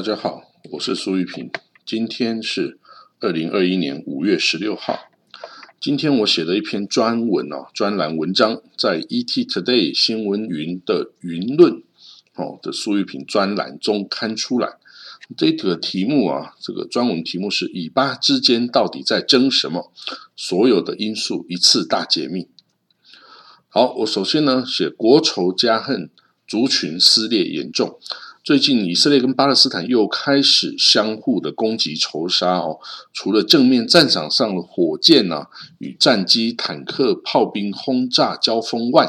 大家好，我是苏玉平。今天是二零二一年五月十六号。今天我写了一篇专文哦，专栏文章在 ET Today 新闻云的云论哦的苏玉平专栏中刊出来。这个题目啊，这个专文题目是以巴之间到底在争什么？所有的因素一次大解密。好，我首先呢写国仇家恨，族群撕裂严重。最近以色列跟巴勒斯坦又开始相互的攻击仇杀哦。除了正面战场上的火箭呐与战机、坦克、炮兵轰炸交锋外，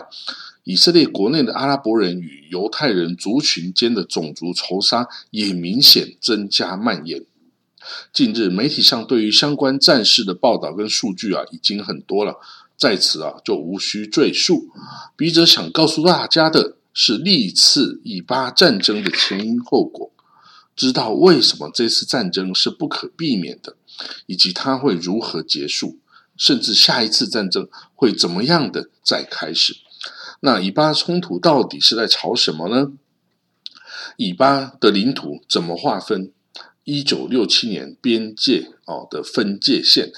以色列国内的阿拉伯人与犹太人族群间的种族仇杀也明显增加蔓延。近日媒体上对于相关战事的报道跟数据啊，已经很多了。在此啊，就无需赘述。笔者想告诉大家的是，历次以巴战争的前因后果，知道为什么这次战争是不可避免的，以及它会如何结束，甚至下一次战争会怎么样的再开始。那以巴冲突到底是在吵什么呢？以巴的领土怎么划分？一九六七年边界哦的分界线。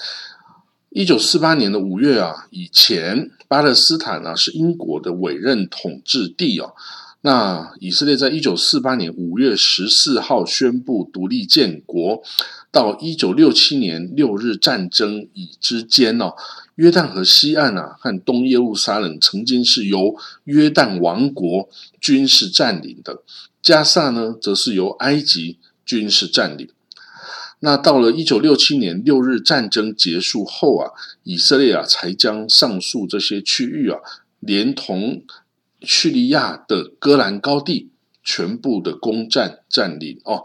一九四八年的五月啊，以前巴勒斯坦呢是英国的委任统治地哦。那以色列在一九四八年五月十四号宣布独立建国，到一九六七年六日战争以之间哦，约旦河西岸啊和东耶路撒冷曾经是由约旦王国军事占领的，加萨呢则是由埃及军事占领。那到了一九六七年六日战争结束后啊，以色列啊才将上述这些区域啊，连同叙利亚的戈兰高地全部的攻占占领哦。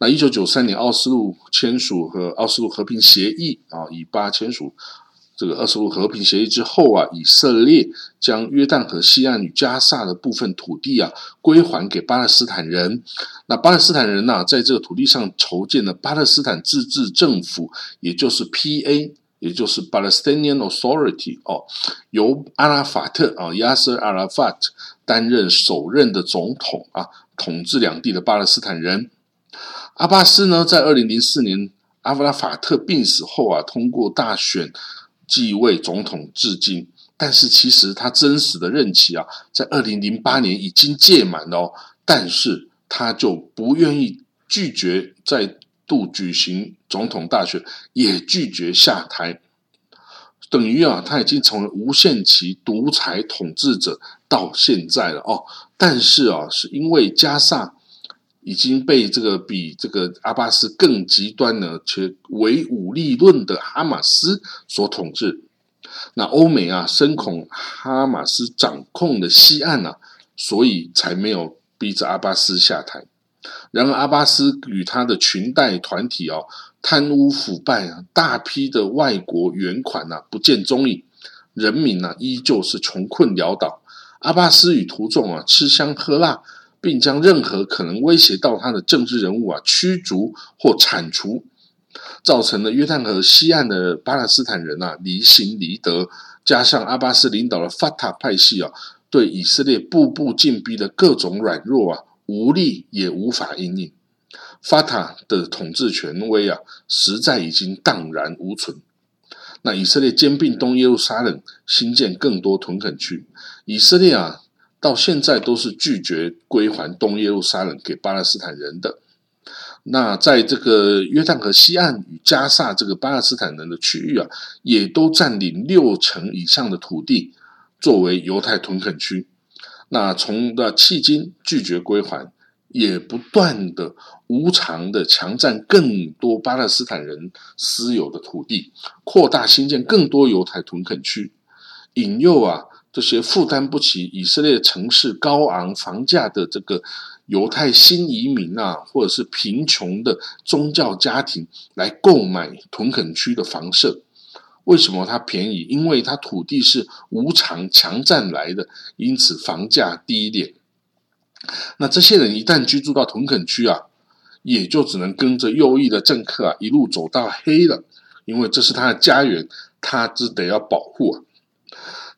那一九九三年奥斯陆签署和奥斯陆和平协议啊，以巴签署。这个二十五和平协议之后啊，以色列将约旦河西岸与加萨的部分土地啊归还给巴勒斯坦人。那巴勒斯坦人呢，在这个土地上筹建了巴勒斯坦自治政府，也就是 P.A.，也就是 Palestinian Authority 哦，由阿拉法特啊，Yasser Arafat 担任首任的总统啊，统治两地的巴勒斯坦人。阿巴斯呢，在二零零四年阿拉法特病死后啊，通过大选。继位总统至今，但是其实他真实的任期啊，在二零零八年已经届满了哦，但是他就不愿意拒绝再度举行总统大选，也拒绝下台，等于啊，他已经成为无限期独裁统治者到现在了哦。但是啊，是因为加上。已经被这个比这个阿巴斯更极端呢，且唯武力论的哈马斯所统治。那欧美啊，深恐哈马斯掌控的西岸啊，所以才没有逼着阿巴斯下台。然而，阿巴斯与他的裙带团体哦，贪污腐败啊，大批的外国援款呐，不见踪影，人民呢，依旧是穷困潦倒。阿巴斯与徒众啊，吃香喝辣。并将任何可能威胁到他的政治人物啊驱逐或铲除，造成了约旦河西岸的巴勒斯坦人啊离心离德，加上阿巴斯领导的法塔派系啊对以色列步步进逼的各种软弱啊无力也无法应应，法塔的统治权威啊实在已经荡然无存。那以色列兼并东耶路撒冷，新建更多屯垦区，以色列啊。到现在都是拒绝归还东耶路撒冷给巴勒斯坦人的。那在这个约旦河西岸与加萨这个巴勒斯坦人的区域啊，也都占领六成以上的土地作为犹太屯垦区。那从的迄今拒绝归还，也不断的无偿的强占更多巴勒斯坦人私有的土地，扩大新建更多犹太屯垦区，引诱啊。这些负担不起以色列城市高昂房价的这个犹太新移民啊，或者是贫穷的宗教家庭来购买屯垦区的房舍，为什么它便宜？因为它土地是无偿强占来的，因此房价低一点。那这些人一旦居住到屯垦区啊，也就只能跟着右翼的政客啊一路走到黑了，因为这是他的家园，他只得要保护啊。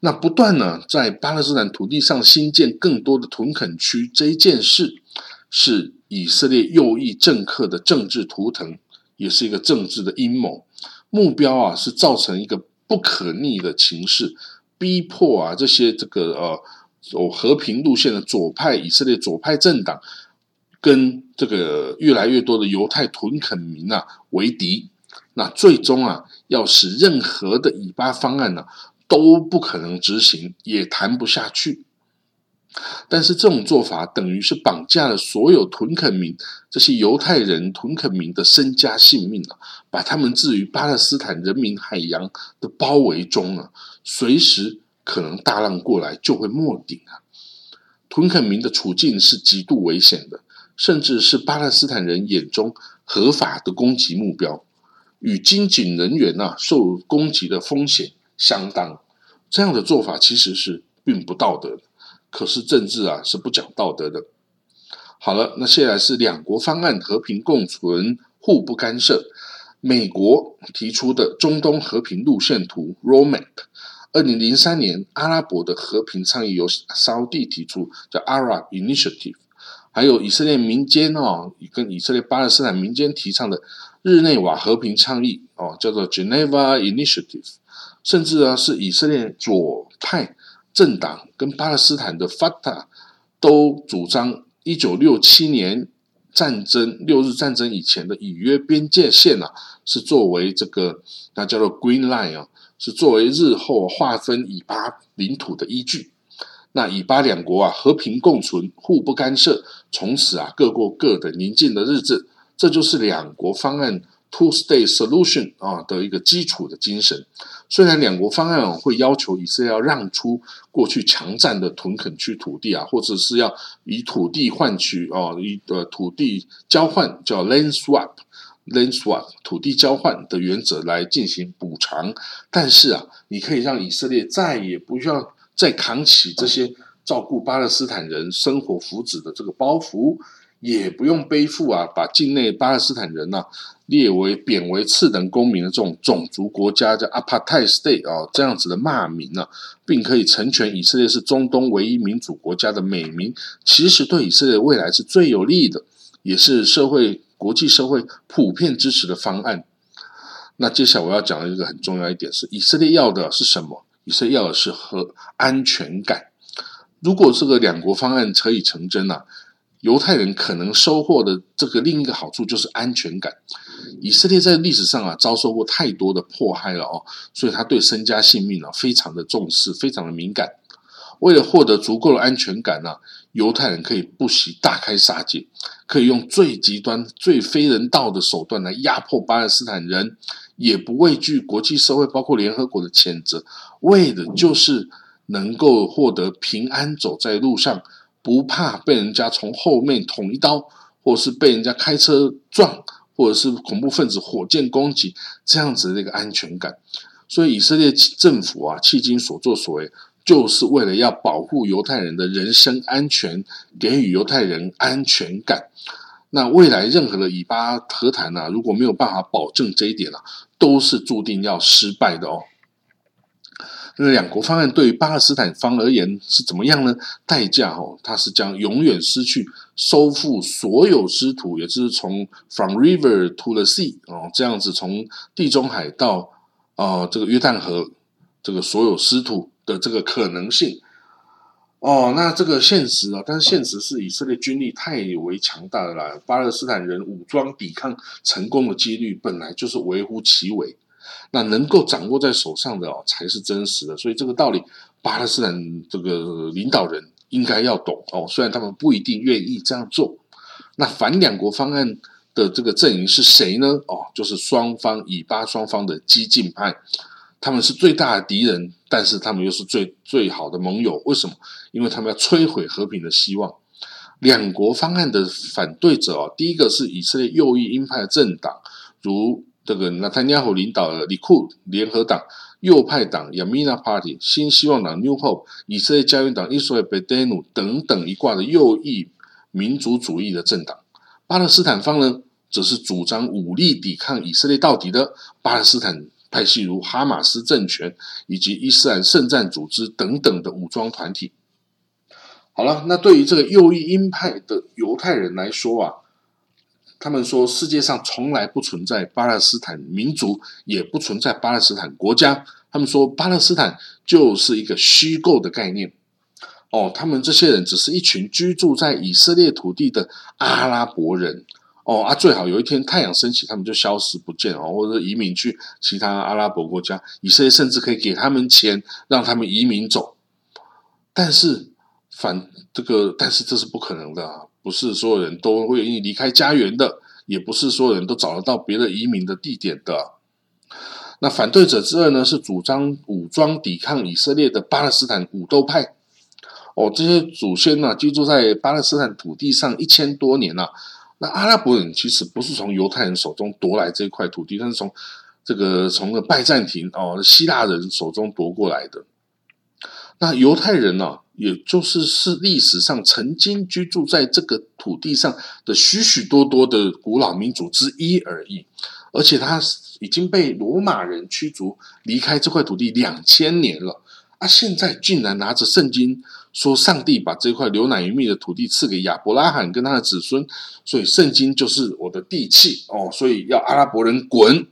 那不断呢，在巴勒斯坦土地上新建更多的屯垦区这一件事，是以色列右翼政客的政治图腾，也是一个政治的阴谋。目标啊，是造成一个不可逆的情势，逼迫啊这些这个呃走和平路线的左派以色列左派政党，跟这个越来越多的犹太屯垦民啊为敌。那最终啊，要使任何的以巴方案呢都不可能执行，也谈不下去。但是这种做法等于是绑架了所有屯垦民这些犹太人屯垦民的身家性命啊，把他们置于巴勒斯坦人民海洋的包围中啊，随时可能大浪过来就会没顶啊。屯垦民的处境是极度危险的，甚至是巴勒斯坦人眼中合法的攻击目标，与军警人员呐受攻击的风险相当。这样的做法其实是并不道德的。可是政治啊是不讲道德的。好了，那现在是两国方案和平共存、互不干涉。美国提出的中东和平路线图 （Roadmap）。二零零三年，阿拉伯的和平倡议由沙地提出，叫 Arab Initiative。还有以色列民间哦，跟以色列巴勒斯坦民间提倡的日内瓦和平倡议哦，叫做 Geneva Initiative。甚至啊，是以色列左派。政党跟巴勒斯坦的 Fata 都主张，一九六七年战争六日战争以前的以约边界线啊，是作为这个那叫做 Green Line 啊，是作为日后划分以巴领土的依据。那以巴两国啊和平共存，互不干涉，从此啊各过各的宁静的日子，这就是两国方案。Two-state solution 啊的一个基础的精神，虽然两国方案会要求以色列要让出过去强占的屯垦区土地啊，或者是要以土地换取哦，以呃土地交换叫 land swap，land swap 土地交换的原则来进行补偿，但是啊，你可以让以色列再也不需要再扛起这些照顾巴勒斯坦人生活福祉的这个包袱。也不用背负啊，把境内巴勒斯坦人呐列为贬为次等公民的这种种族国家叫 apartheid state 啊这样子的骂名啊，并可以成全以色列是中东唯一民主国家的美名，其实对以色列未来是最有利的，也是社会国际社会普遍支持的方案。那接下来我要讲的一个很重要一点是，以色列要的是什么？以色列要的是和安全感。如果这个两国方案可以成真啊。犹太人可能收获的这个另一个好处就是安全感。以色列在历史上啊遭受过太多的迫害了哦，所以他对身家性命啊非常的重视，非常的敏感。为了获得足够的安全感呢，犹太人可以不惜大开杀戒，可以用最极端、最非人道的手段来压迫巴勒斯坦人，也不畏惧国际社会包括联合国的谴责，为的就是能够获得平安走在路上。不怕被人家从后面捅一刀，或者是被人家开车撞，或者是恐怖分子火箭攻击，这样子的一个安全感。所以以色列政府啊，迄今所作所为，就是为了要保护犹太人的人身安全，给予犹太人安全感。那未来任何的以巴和谈呢，如果没有办法保证这一点啊，都是注定要失败的哦。那两国方案对于巴勒斯坦方而言是怎么样呢？代价哦，它是将永远失去收复所有失土，也就是从 from river to the sea 哦，这样子从地中海到啊这个约旦河这个所有失土的这个可能性哦。那这个现实啊，但是现实是以色列军力太为强大了啦，巴勒斯坦人武装抵抗成功的几率本来就是微乎其微。那能够掌握在手上的哦，才是真实的。所以这个道理，巴勒斯坦这个领导人应该要懂哦。虽然他们不一定愿意这样做。那反两国方案的这个阵营是谁呢？哦，就是双方以巴双方的激进派，他们是最大的敌人，但是他们又是最最好的盟友。为什么？因为他们要摧毁和平的希望。两国方案的反对者哦，第一个是以色列右翼鹰派的政党，如。这个纳坦尼亚胡领导的里库联合党、右派党 Yamina Party、新希望党 New Hope、以色列家园党 Israel Bedenu 等等一挂的右翼民族主义的政党。巴勒斯坦方呢，则是主张武力抵抗以色列到底的巴勒斯坦派系，如哈马斯政权以及伊斯兰圣战组织等等的武装团体。好了，那对于这个右翼鹰派的犹太人来说啊，他们说世界上从来不存在巴勒斯坦民族，也不存在巴勒斯坦国家。他们说巴勒斯坦就是一个虚构的概念。哦，他们这些人只是一群居住在以色列土地的阿拉伯人。哦啊，最好有一天太阳升起，他们就消失不见哦，或者移民去其他阿拉伯国家。以色列甚至可以给他们钱，让他们移民走。但是反这个，但是这是不可能的啊！不是所有人都会愿意离开家园的，也不是所有人都找得到别的移民的地点的。那反对者之二呢，是主张武装抵抗以色列的巴勒斯坦武斗派。哦，这些祖先呢，居住在巴勒斯坦土地上一千多年了。那阿拉伯人其实不是从犹太人手中夺来这块土地，但是从这个从个拜占庭哦希腊人手中夺过来的。那犹太人呢，也就是是历史上曾经居住在这个土地上的许许多多的古老民族之一而已，而且他已经被罗马人驱逐离开这块土地两千年了。啊，现在竟然拿着圣经说上帝把这块流奶与蜜的土地赐给亚伯拉罕跟他的子孙，所以圣经就是我的地契哦，所以要阿拉伯人滚。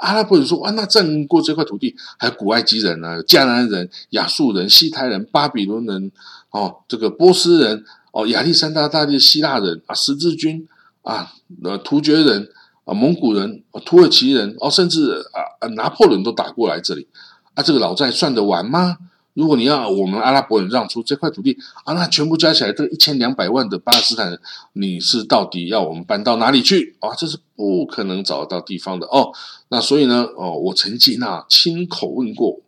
阿拉伯人说：“啊，那占过这块土地，还有古埃及人呢，迦南人、亚述人、希泰人、巴比伦人，哦，这个波斯人，哦，亚历山大大帝希腊人啊，十字军啊，呃，突厥人啊，蒙古人、土耳其人，哦，甚至啊，拿破仑都打过来这里。”啊，这个老债算得完吗？如果你要我们阿拉伯人让出这块土地啊，那全部加起来这一千两百万的巴勒斯坦人，你是到底要我们搬到哪里去啊？这是不可能找得到地方的哦。那所以呢，哦，我曾经啊亲口问过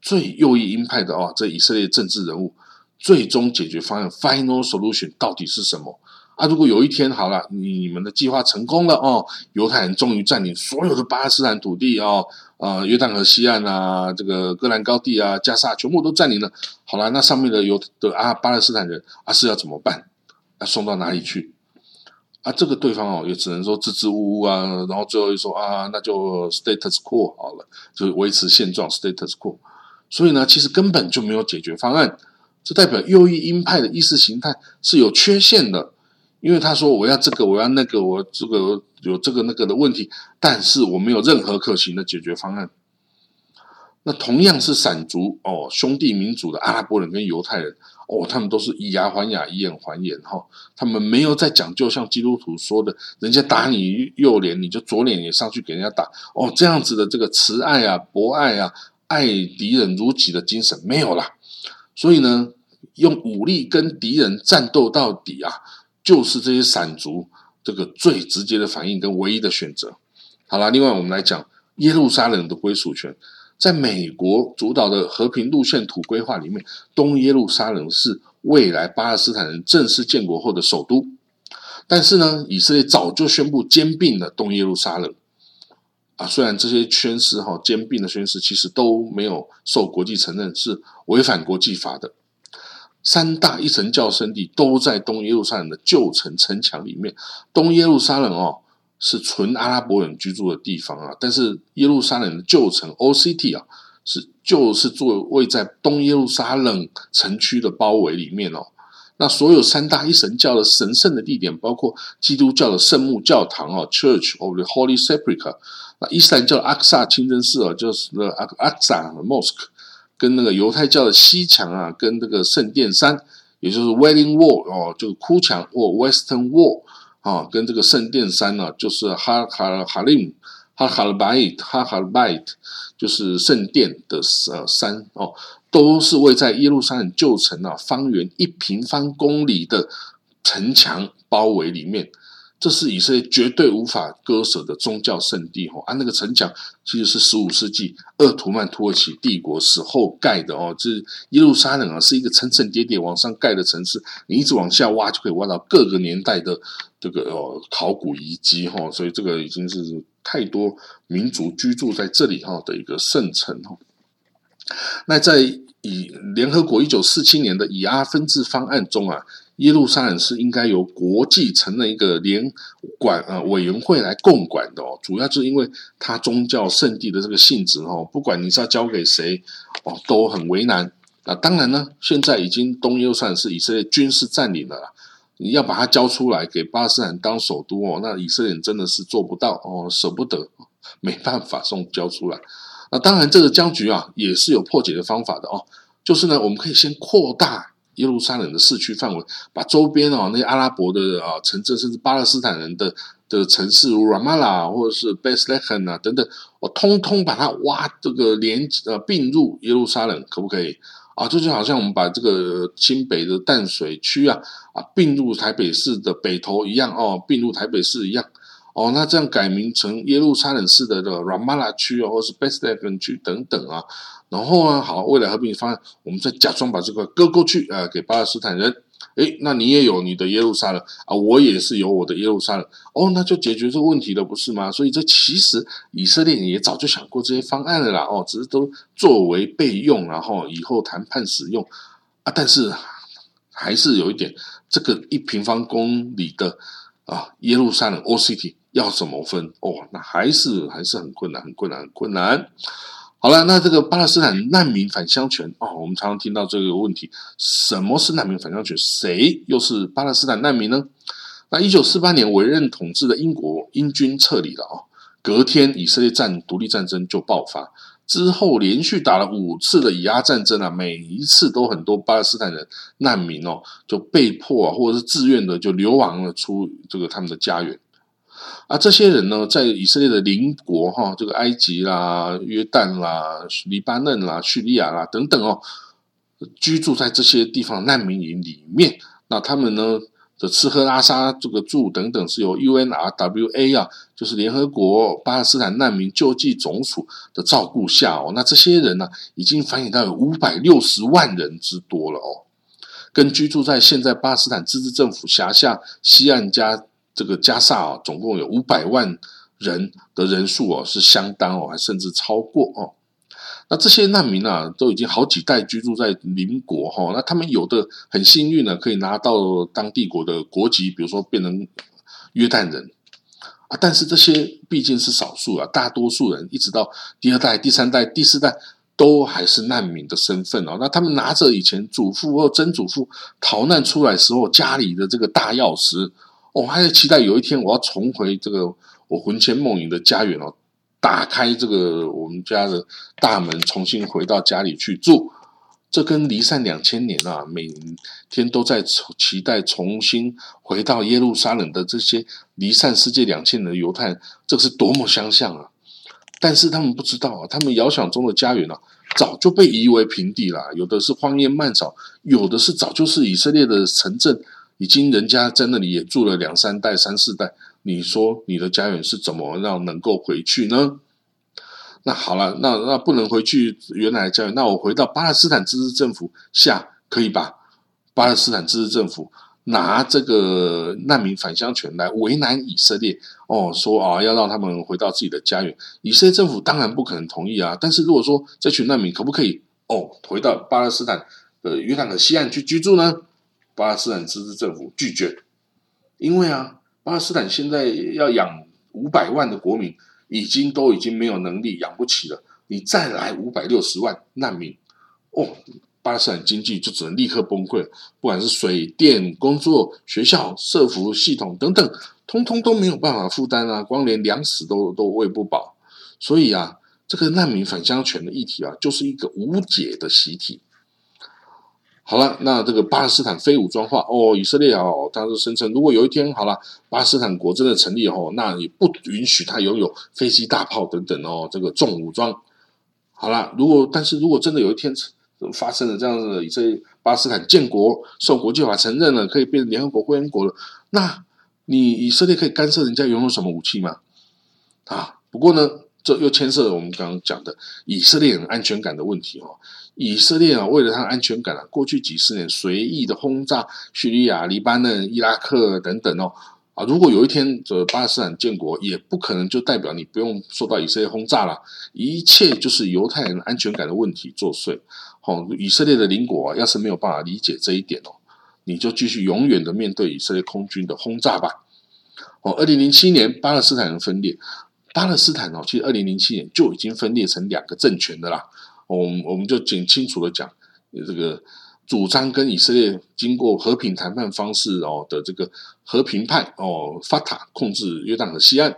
最右翼鹰派的哦，这以色列政治人物，最终解决方案 （final solution） 到底是什么？啊，如果有一天好了，你们的计划成功了哦，犹太人终于占领所有的巴勒斯坦土地哦，啊，约旦河西岸啊，这个戈兰高地啊，加沙全部都占领了。好了，那上面的犹的啊巴勒斯坦人啊是要怎么办？要送到哪里去？啊，这个对方哦也只能说支支吾吾啊，然后最后又说啊，那就 status quo 好了，就维持现状 status quo。所以呢，其实根本就没有解决方案，这代表右翼鹰派的意识形态是有缺陷的。因为他说我要这个，我要那个，我这个有这个那个的问题，但是我没有任何可行的解决方案。那同样是散族哦，兄弟民族的阿拉伯人跟犹太人哦，他们都是以牙还牙，以眼还眼哈。他们没有在讲究像基督徒说的，人家打你右脸，你就左脸也上去给人家打哦，这样子的这个慈爱啊、博爱啊、爱敌人如己的精神没有了。所以呢，用武力跟敌人战斗到底啊！就是这些散族这个最直接的反应跟唯一的选择。好了，另外我们来讲耶路撒冷的归属权，在美国主导的和平路线图规划里面，东耶路撒冷是未来巴勒斯坦人正式建国后的首都。但是呢，以色列早就宣布兼并了东耶路撒冷。啊，虽然这些宣誓哈兼并的宣誓其实都没有受国际承认，是违反国际法的。三大一神教圣地都在东耶路撒冷的旧城城墙里面。东耶路撒冷哦，是纯阿拉伯人居住的地方啊。但是耶路撒冷的旧城 O.C.T 啊，是就是作位在东耶路撒冷城区的包围里面哦。那所有三大一神教的神圣的地点，包括基督教的圣母教堂哦 （Church of the Holy Sepulchre），那伊斯兰教的阿克萨清真寺哦，就是那阿阿克萨 Mosque。跟那个犹太教的西墙啊，跟这个圣殿山，也就是 Wailing Wall 哦，就是哭墙或 Western Wall 啊，跟这个圣殿山呢，就是哈哈哈林哈哈尔拜哈哈尔拜就是圣殿的呃山哦，都是位在耶路撒冷旧城啊，方圆一平方公里的城墙包围里面。这是以色列绝对无法割舍的宗教圣地哦，啊，那个城墙其实是十五世纪鄂图曼土耳其帝国时候盖的哦。这耶路撒冷啊，是一个层层叠叠往上盖的城市，你一直往下挖就可以挖到各个年代的这个哦考古遗迹哈。所以这个已经是太多民族居住在这里哈的一个圣城哈。那在以联合国一九四七年的以阿分治方案中啊。耶路撒冷是应该由国际承认一个联管呃委员会来共管的哦，主要是因为它宗教圣地的这个性质哦，不管你是要交给谁哦，都很为难。那当然呢，现在已经东耶路撒冷是以色列军事占领了，你要把它交出来给巴勒斯坦当首都哦，那以色列真的是做不到哦，舍不得，没办法送交出来。那当然，这个僵局啊，也是有破解的方法的哦，就是呢，我们可以先扩大耶路撒冷的市区范围，把周边哦那些阿拉伯的啊城镇，甚至巴勒斯坦人的。的城市如 Ramallah 或者是 Bethlehem 啊等等，我通通把它挖这个连呃并入耶路撒冷，可不可以啊？这就好像我们把这个新北的淡水区啊啊并入台北市的北投一样哦，并入台北市一样哦，那这样改名成耶路撒冷市的的 Ramallah 区啊，或是 Bethlehem 区等等啊，然后啊好，未来和平方案，我们再假装把这个割过去啊，给巴勒斯坦人。诶，那你也有你的耶路撒冷啊，我也是有我的耶路撒冷哦，那就解决这个问题了，不是吗？所以这其实以色列也早就想过这些方案了啦，哦，只是都作为备用，然后以后谈判使用啊。但是还是有一点，这个一平方公里的啊耶路撒冷 OCT 要怎么分哦？那还是还是很困难，很困难，很困难。好了，那这个巴勒斯坦难民返乡权哦，我们常常听到这个问题：什么是难民返乡权？谁又是巴勒斯坦难民呢？那一九四八年委任统治的英国英军撤离了哦，隔天以色列战独立战争就爆发，之后连续打了五次的以阿战争啊，每一次都很多巴勒斯坦人难民哦，就被迫啊或者是自愿的就流亡了出这个他们的家园。啊，这些人呢，在以色列的邻国哈，这个埃及啦、约旦啦、黎巴嫩啦、叙利亚啦等等哦，居住在这些地方难民营里面。那他们呢的吃喝拉撒这个住等等，是由 UNRWA 啊，就是联合国巴勒斯坦难民救济总署的照顾下哦。那这些人呢，已经繁衍到有五百六十万人之多了哦，跟居住在现在巴勒斯坦自治政府辖下西岸加。这个加萨啊，总共有五百万人的人数哦，是相当哦，还甚至超过哦。那这些难民啊，都已经好几代居住在邻国哈。那他们有的很幸运呢，可以拿到当地国的国籍，比如说变成约旦人啊。但是这些毕竟是少数啊，大多数人一直到第二代、第三代、第四代都还是难民的身份哦。那他们拿着以前祖父或曾祖父逃难出来时候家里的这个大钥匙。我还在期待有一天我要重回这个我魂牵梦萦的家园哦，打开这个我们家的大门，重新回到家里去住。这跟离散两千年啊，每天都在期待重新回到耶路撒冷的这些离散世界两千年的犹太人，这是多么相像啊！但是他们不知道啊，他们遥想中的家园啊，早就被夷为平地了。有的是荒烟蔓草，有的是早就是以色列的城镇。已经人家在那里也住了两三代、三四代，你说你的家园是怎么让能够回去呢？那好了，那那不能回去原来的家园，那我回到巴勒斯坦自治政府下可以吧？巴勒斯坦自治政府拿这个难民返乡权来为难以色列哦，说啊要让他们回到自己的家园，以色列政府当然不可能同意啊。但是如果说这群难民可不可以哦回到巴勒斯坦的约旦河西岸去居住呢？巴勒斯坦自治政府拒绝，因为啊，巴勒斯坦现在要养五百万的国民，已经都已经没有能力养不起了。你再来五百六十万难民，哦，巴勒斯坦经济就只能立刻崩溃。不管是水电、工作、学校、社服系统等等，通通都没有办法负担啊！光连粮食都都喂不饱，所以啊，这个难民返乡权的议题啊，就是一个无解的习题。好了，那这个巴勒斯坦非武装化哦，以色列哦，他是声称，如果有一天好了，巴勒斯坦国真的成立后，那也不允许他拥有飞机、大炮等等哦，这个重武装。好了，如果但是如果真的有一天发生了这样的以色列巴勒斯坦建国，受国际法承认了，可以变成联合国会员国了，那你以色列可以干涉人家拥有什么武器吗？啊，不过呢，这又牵涉了我们刚刚讲的以色列人安全感的问题哦。以色列啊，为了他的安全感啊，过去几十年随意的轰炸叙利亚、黎巴嫩、伊拉克等等哦啊，如果有一天这巴勒斯坦建国，也不可能就代表你不用受到以色列轰炸了，一切就是犹太人安全感的问题作祟。哦，以色列的邻国啊，要是没有办法理解这一点哦，你就继续永远的面对以色列空军的轰炸吧。哦，二零零七年巴勒斯坦人分裂，巴勒斯坦哦，其实二零零七年就已经分裂成两个政权的啦。我们我们就简清楚的讲，这个主张跟以色列经过和平谈判方式哦的这个和平派哦法塔控制约旦河西岸，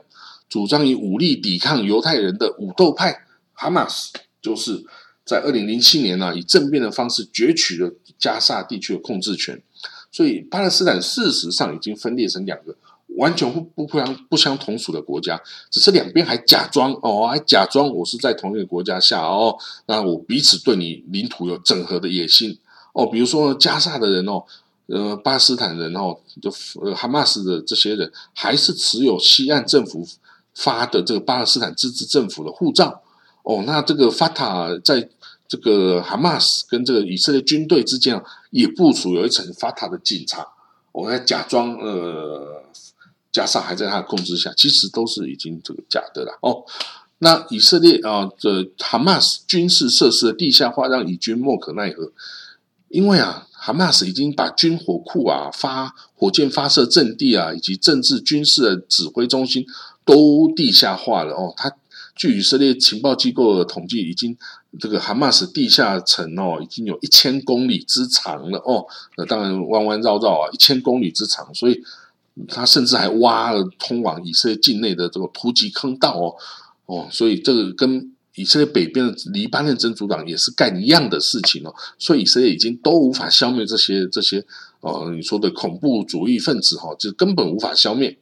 主张以武力抵抗犹太人的武斗派哈马斯，就是在二零零七年呢以政变的方式攫取了加沙地区的控制权。所以巴勒斯坦事实上已经分裂成两个。完全不不相不相同属的国家，只是两边还假装哦，还假装我是在同一个国家下哦，那我彼此对你领土有整合的野心哦。比如说加沙的人哦，呃，巴勒斯坦人哦，就呃哈马斯的这些人，还是持有西岸政府发的这个巴勒斯坦自治政府的护照哦。那这个法塔在这个哈马斯跟这个以色列军队之间也部署有一层法塔的警察，我在假装呃。加上还在他的控制下，其实都是已经这个假的了哦。那以色列啊，这哈马斯军事设施的地下化让以军莫可奈何，因为啊，哈马斯已经把军火库啊、发火箭发射阵地啊，以及政治军事的指挥中心都地下化了哦。他据以色列情报机构的统计，已经这个哈马斯地下层哦，已经有一千公里之长了哦。那当然弯弯绕绕啊，一千公里之长，所以。他甚至还挖了通往以色列境内的这个突击坑道哦哦，所以这个跟以色列北边的黎巴嫩真主党也是干一样的事情哦，所以以色列已经都无法消灭这些这些哦你说的恐怖主义分子哈，就根本无法消灭。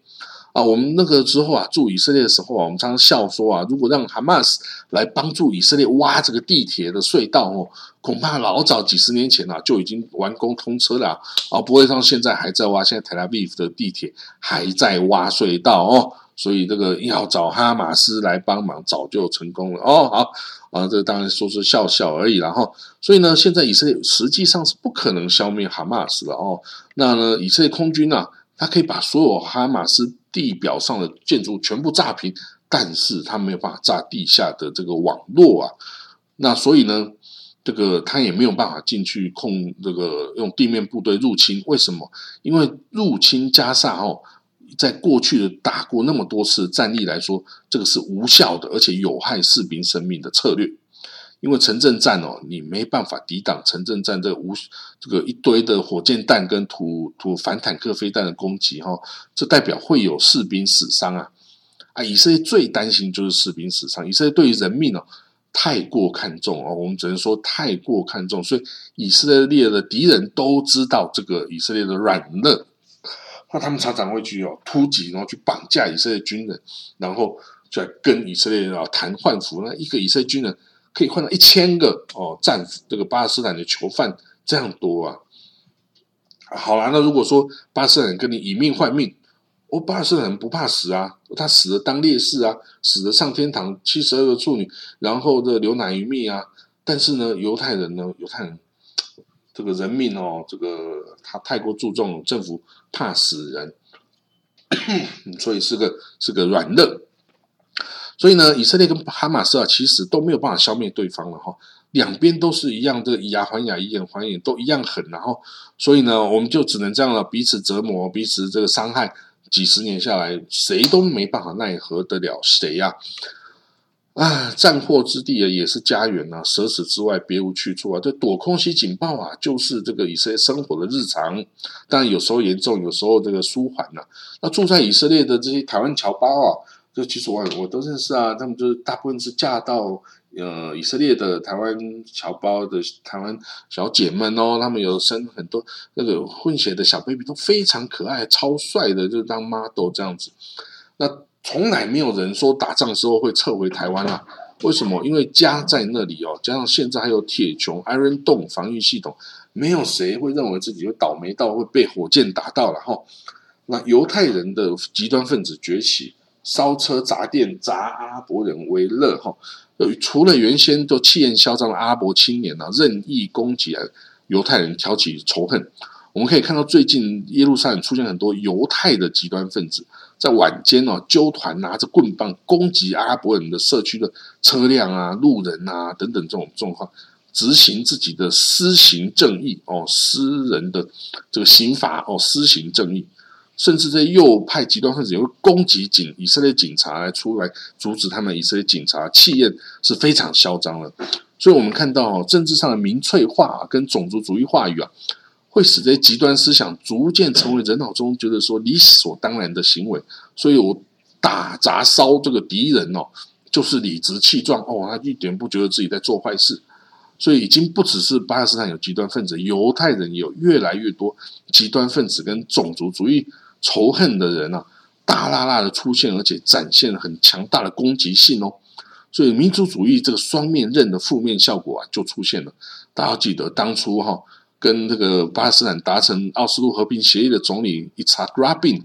啊，我们那个之后啊，住以色列的时候啊，我们常常笑说啊，如果让哈马斯来帮助以色列挖这个地铁的隧道哦，恐怕老早几十年前啊就已经完工通车了啊，不会像现在还在挖。现在 Tel Aviv 的地铁还在挖隧道哦，所以这个要找哈马斯来帮忙，早就成功了哦。好啊，这当然说是笑笑而已然后，所以呢，现在以色列实际上是不可能消灭哈马斯了哦。那呢，以色列空军呢，它可以把所有哈马斯。地表上的建筑全部炸平，但是他没有办法炸地下的这个网络啊。那所以呢，这个他也没有办法进去控这个用地面部队入侵。为什么？因为入侵加沙哦，在过去的打过那么多次战役来说，这个是无效的，而且有害士兵生命的策略。因为城镇战哦，你没办法抵挡城镇战这无这个一堆的火箭弹跟土土反坦克飞弹的攻击哈，这代表会有士兵死伤啊啊！以色列最担心就是士兵死伤，以色列对于人命哦太过看重哦，我们只能说太过看重，所以以色列的敌人都知道这个以色列的软弱，那他们常常会去哦突击，然后去绑架以色列军人，然后就跟以色列人啊谈换俘，那一个以色列军人。可以换到一千个哦，战这个巴勒斯坦的囚犯这样多啊！好了，那如果说巴勒斯坦跟你以命换命，我巴勒斯坦人不怕死啊，他死了当烈士啊，死了上天堂，七十二个处女，然后的流奶与蜜啊。但是呢，犹太人呢，犹太人这个人命哦，这个他太过注重政府怕死人，所以是个是个软肋。所以呢，以色列跟哈马斯啊，其实都没有办法消灭对方了哈。两边都是一样，这个以牙还牙，以眼还眼，都一样狠。然后，所以呢，我们就只能这样了，彼此折磨，彼此这个伤害，几十年下来，谁都没办法奈何得了谁呀？啊，战祸之地啊，也是家园呐，舍此之外别无去处啊。这躲空袭警报啊，就是这个以色列生活的日常。当然，有时候严重，有时候这个舒缓呐。那住在以色列的这些台湾侨胞啊。这其实我我都认识啊，他们就是大部分是嫁到呃以色列的台湾侨胞的台湾小姐们哦，他们有生很多那个混血的小 baby 都非常可爱、超帅的，就当 model 这样子。那从来没有人说打仗的时候会撤回台湾啊？为什么？因为家在那里哦，加上现在还有铁穹 Iron Dome 防御系统，没有谁会认为自己会倒霉到会被火箭打到了哈。那犹太人的极端分子崛起。烧车砸店砸阿拉伯人为乐哈，除了原先都气焰嚣张的阿拉伯青年呢，任意攻击犹太人，挑起仇恨。我们可以看到，最近耶路撒冷出现很多犹太的极端分子，在晚间哦，纠团拿着棍棒攻击阿拉伯人的社区的车辆啊、路人啊等等这种状况，执行自己的私刑正义哦，私人的这个刑罚哦，私刑正义。甚至这右派极端分子也会攻击警以色列警察来出来阻止他们。以色列警察气焰是非常嚣张的，所以我们看到政治上的民粹化跟种族主义话语啊，会使这些极端思想逐渐成为人脑中觉得说理所当然的行为。所以我打砸烧这个敌人哦，就是理直气壮哦，他一点不觉得自己在做坏事。所以已经不只是巴勒斯坦有极端分子，犹太人有越来越多极端分子跟种族主义仇恨的人啊，大大大的出现，而且展现了很强大的攻击性哦。所以民族主义这个双面刃的负面效果啊，就出现了。大家记得当初哈，跟这个巴勒斯坦达成奥斯陆和平协议的总理伊查克拉宾，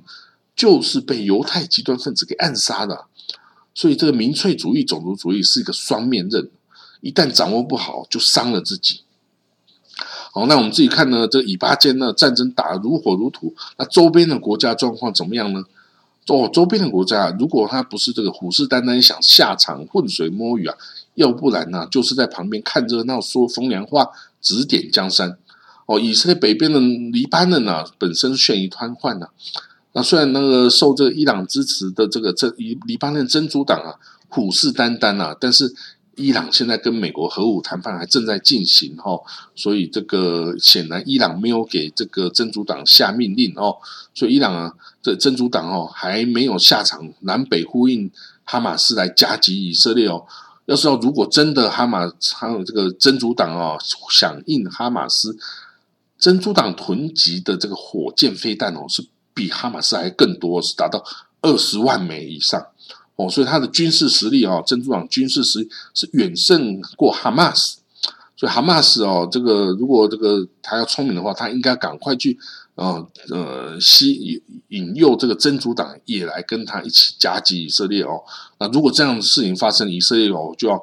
就是被犹太极端分子给暗杀的。所以这个民粹主义、种族主义是一个双面刃。一旦掌握不好，就伤了自己。好，那我们自己看呢？这以巴间呢战争打得如火如荼，那周边的国家状况怎么样呢？哦，周边的国家如果他不是这个虎视眈眈想下场浑水摸鱼啊，要不然呢就是在旁边看热闹说风凉话指点江山。哦，以色列北边的黎巴嫩呢本身陷于瘫痪呢。那虽然那个受这个伊朗支持的这个这黎黎巴嫩真主党啊虎视眈眈啊，但是。伊朗现在跟美国核武谈判还正在进行哦，所以这个显然伊朗没有给这个真主党下命令哦，所以伊朗啊，这真主党哦还没有下场南北呼应哈马斯来夹击以色列哦。要知道，如果真的哈马还有这个真主党哦响应哈马斯，真主党囤积的这个火箭飞弹哦是比哈马斯还更多，是达到二十万枚以上。哦，所以他的军事实力啊，真主党军事实力是远胜过哈马斯。所以哈马斯哦，这个如果这个他要聪明的话，他应该赶快去呃呃吸引引诱这个真主党也来跟他一起夹击以色列哦。那如果这样的事情发生，以色列哦就要。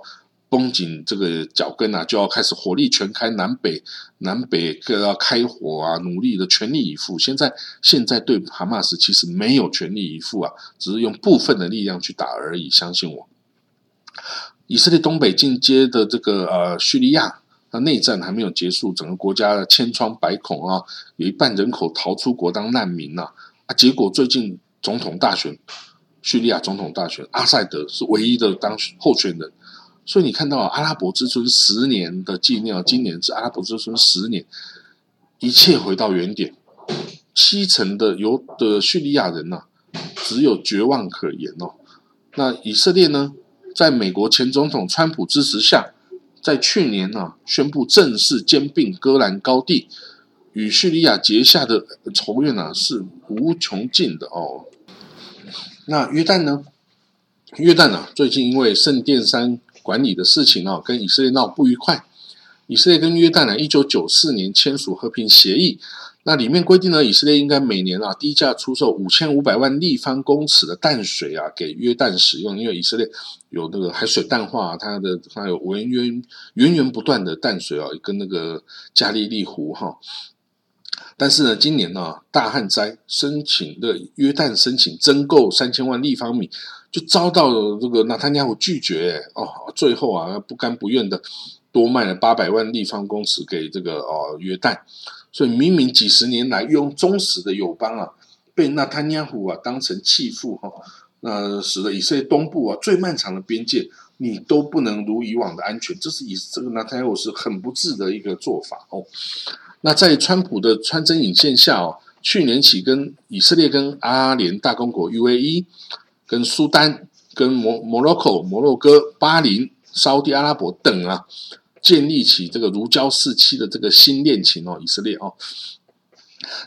绷紧这个脚跟啊，就要开始火力全开，南北南北各要开火啊，努力的全力以赴。现在现在对哈马斯其实没有全力以赴啊，只是用部分的力量去打而已。相信我，以色列东北进阶的这个呃叙利亚，那内战还没有结束，整个国家千疮百孔啊，有一半人口逃出国当难民呐啊！结果最近总统大选，叙利亚总统大选，阿塞德是唯一的当候选人。所以你看到阿拉伯之春十年的纪念，今年是阿拉伯之春十年，一切回到原点，七成的有的叙利亚人呐，只有绝望可言哦。那以色列呢，在美国前总统川普支持下，在去年呢宣布正式兼并戈兰高地，与叙利亚结下的仇怨呢是无穷尽的哦。那约旦呢？约旦啊，最近因为圣殿山。管理的事情哦，跟以色列闹不愉快。以色列跟约旦呢，一九九四年签署和平协议，那里面规定呢，以色列应该每年啊低价出售五千五百万立方公尺的淡水啊给约旦使用，因为以色列有那个海水淡化，它的它有源源源源不断的淡水啊，跟那个加利利湖哈。但是呢，今年呢大旱灾，申请的约旦申请增购三千万立方米。就遭到了这个纳坦尼亚胡拒绝哦，最后啊不甘不愿的多卖了八百万立方公尺给这个哦约旦，所以明明几十年来用忠实的友邦啊，被纳坦尼亚胡啊当成弃妇哈，那使得以色列东部啊最漫长的边界你都不能如以往的安全，这是以这个纳坦尼亚胡是很不智的一个做法哦。那在川普的穿针引线下哦，去年起跟以色列跟阿联大公国 UAE。跟苏丹、跟摩摩洛哥、摩洛哥、巴林、沙地阿拉伯等啊，建立起这个如胶似漆的这个新恋情哦，以色列哦，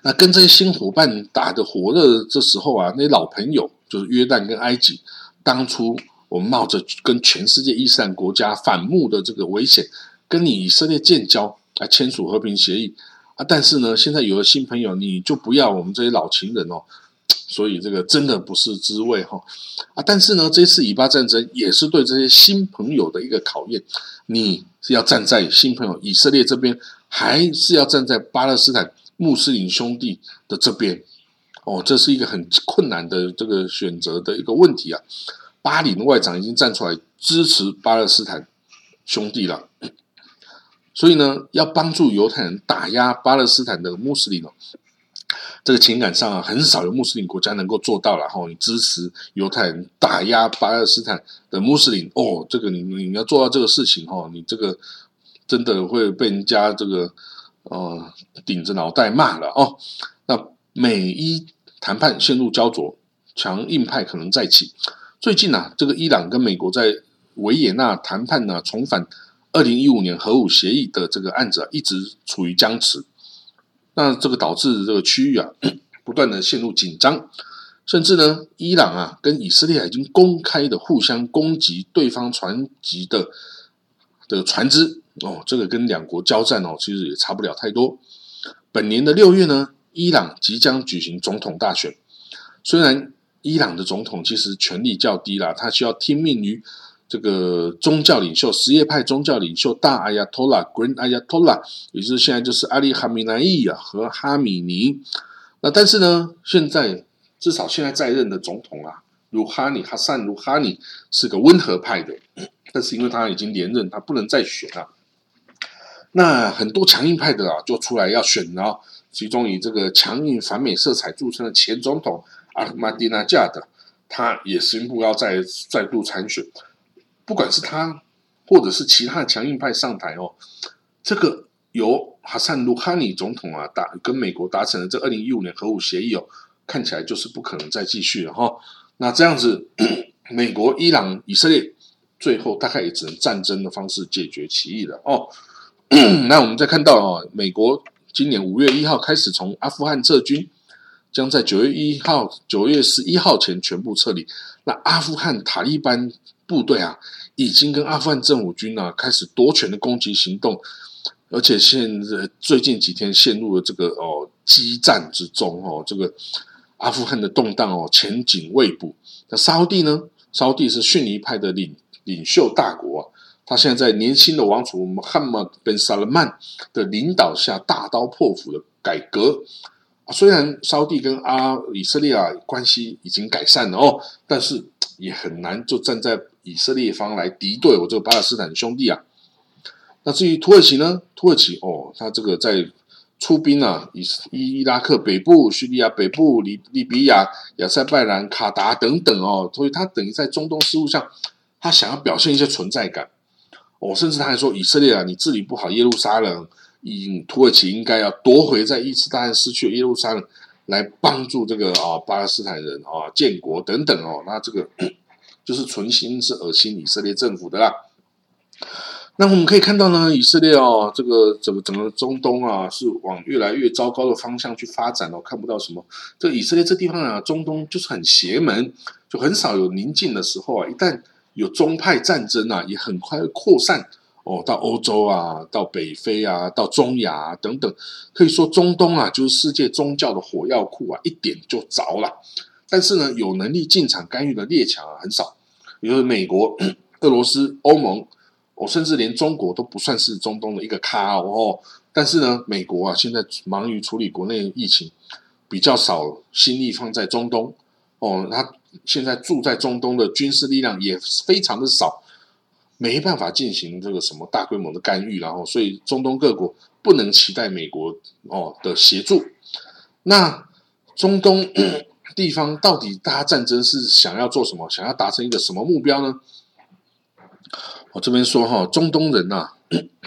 那跟这些新伙伴打得火热，这时候啊，那老朋友就是约旦跟埃及，当初我们冒着跟全世界伊斯兰国家反目的这个危险，跟你以色列建交啊签署和平协议啊，但是呢，现在有了新朋友，你就不要我们这些老情人哦。所以这个真的不是滋味哈啊！但是呢，这次以巴战争也是对这些新朋友的一个考验。你是要站在新朋友以色列这边，还是要站在巴勒斯坦穆斯林兄弟的这边？哦，这是一个很困难的这个选择的一个问题啊！巴林外长已经站出来支持巴勒斯坦兄弟了，所以呢，要帮助犹太人打压巴勒斯坦的穆斯林哦。这个情感上啊，很少有穆斯林国家能够做到了哈。你支持犹太人打压巴勒斯坦的穆斯林哦，这个你你要做到这个事情哈，你这个真的会被人家这个呃顶着脑袋骂了哦。那美伊谈判陷入焦灼，强硬派可能再起。最近啊，这个伊朗跟美国在维也纳谈判呢，重返二零一五年核武协议的这个案子啊，一直处于僵持。那这个导致这个区域啊，不断的陷入紧张，甚至呢，伊朗啊跟以色列已经公开的互相攻击对方船籍的的船只哦，这个跟两国交战哦，其实也差不了太多。本年的六月呢，伊朗即将举行总统大选，虽然。伊朗的总统其实权力较低啦，他需要听命于这个宗教领袖、什叶派宗教领袖大阿亚托拉 （Grand Ayatollah），也就是现在就是阿里哈米南伊啊和哈米尼。那但是呢，现在至少现在在任的总统啊，如哈尼哈桑如哈尼是个温和派的，但是因为他已经连任，他不能再选了。那很多强硬派的啊，就出来要选了，其中以这个强硬反美色彩著称的前总统。阿马蒂纳加的，他也宣布要再再度参选。不管是他，或者是其他的强硬派上台哦，这个由哈桑鲁哈尼总统啊达跟美国达成的这二零一五年核武协议哦，看起来就是不可能再继续了哈。那这样子，美国、伊朗、以色列最后大概也只能战争的方式解决歧义了哦。那我们再看到哦，美国今年五月一号开始从阿富汗撤军。将在九月一号、九月十一号前全部撤离。那阿富汗塔利班部队啊，已经跟阿富汗政府军啊开始夺权的攻击行动，而且现在最近几天陷入了这个哦激战之中哦。这个阿富汗的动荡哦，前景未卜。那沙地呢？沙地是逊尼派的领领袖大国，啊他现在在年轻的王储穆罕默德·萨勒曼的领导下，大刀破斧的改革。虽然沙地跟阿以色列啊关系已经改善了哦，但是也很难就站在以色列方来敌对我这个巴勒斯坦兄弟啊。那至于土耳其呢？土耳其哦，他这个在出兵啊，以伊伊拉克北部、叙利亚北部、利利比亚、亚塞拜然、卡达等等哦，所以他等于在中东事务上，他想要表现一些存在感哦，甚至他还说以色列啊，你治理不好耶路撒冷。以土耳其应该要夺回在一次大战失去的耶路撒冷，来帮助这个啊巴勒斯坦人啊建国等等哦，那这个就是存心是恶心以色列政府的啦。那我们可以看到呢，以色列哦，这个整个整个中东啊，是往越来越糟糕的方向去发展哦，看不到什么。这以色列这地方啊，中东就是很邪门，就很少有宁静的时候啊。一旦有宗派战争啊，也很快扩散。哦，到欧洲啊，到北非啊，到中亚啊、等等，可以说中东啊，就是世界宗教的火药库啊，一点就着了。但是呢，有能力进场干预的列强啊很少，比如美国、俄罗斯、欧盟，哦，甚至连中国都不算是中东的一个咖哦。但是呢，美国啊，现在忙于处理国内疫情，比较少心力放在中东。哦，他现在住在中东的军事力量也非常的少。没办法进行这个什么大规模的干预，然后所以中东各国不能期待美国哦的协助。那中东地方到底大家战争是想要做什么？想要达成一个什么目标呢？我这边说哈，中东人呐，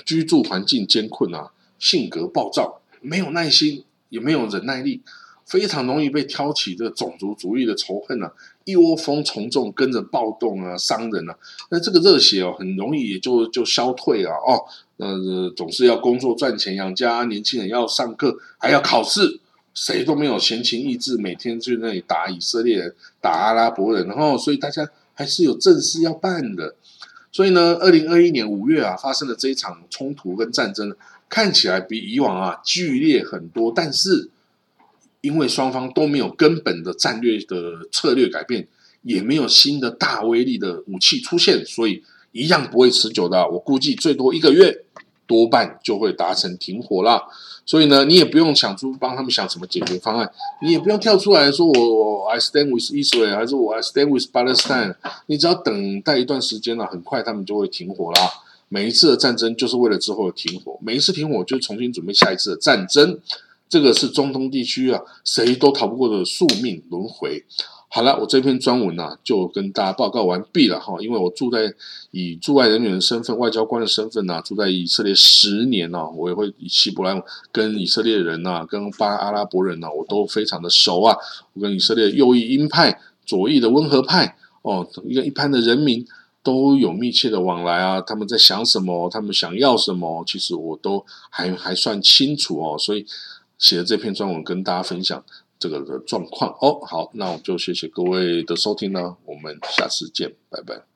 居住环境艰困啊，性格暴躁，没有耐心，也没有忍耐力。非常容易被挑起这种族主义的仇恨啊，一窝蜂从众，跟着暴动啊，伤人啊。那这个热血哦，很容易也就就消退啊。哦，呃，总是要工作赚钱养家，年轻人要上课，还要考试，谁都没有闲情逸致，每天去那里打以色列人，打阿拉伯人，然后所以大家还是有正事要办的。所以呢，二零二一年五月啊，发生的这一场冲突跟战争，看起来比以往啊剧烈很多，但是。因为双方都没有根本的战略的策略改变，也没有新的大威力的武器出现，所以一样不会持久的。我估计最多一个月，多半就会达成停火了。所以呢，你也不用想出帮他们想什么解决方案，你也不用跳出来说我 I stand with Israel，还是我 I stand with Palestine。你只要等待一段时间了，很快他们就会停火啦。每一次的战争就是为了之后的停火，每一次停火就重新准备下一次的战争。这个是中东地区啊，谁都逃不过的宿命轮回。好了，我这篇专文呢就跟大家报告完毕了哈。因为我住在以驻外人员的身份、外交官的身份呢，住在以色列十年呢，我也会以希伯来跟以色列人呐、跟巴阿拉伯人呐，我都非常的熟啊。我跟以色列右翼鹰派、左翼的温和派哦，一个一般的人民都有密切的往来啊。他们在想什么？他们想要什么？其实我都还还算清楚哦。所以写的这篇专文跟大家分享。这个的状况哦，好，那我就谢谢各位的收听呢，我们下次见，拜拜。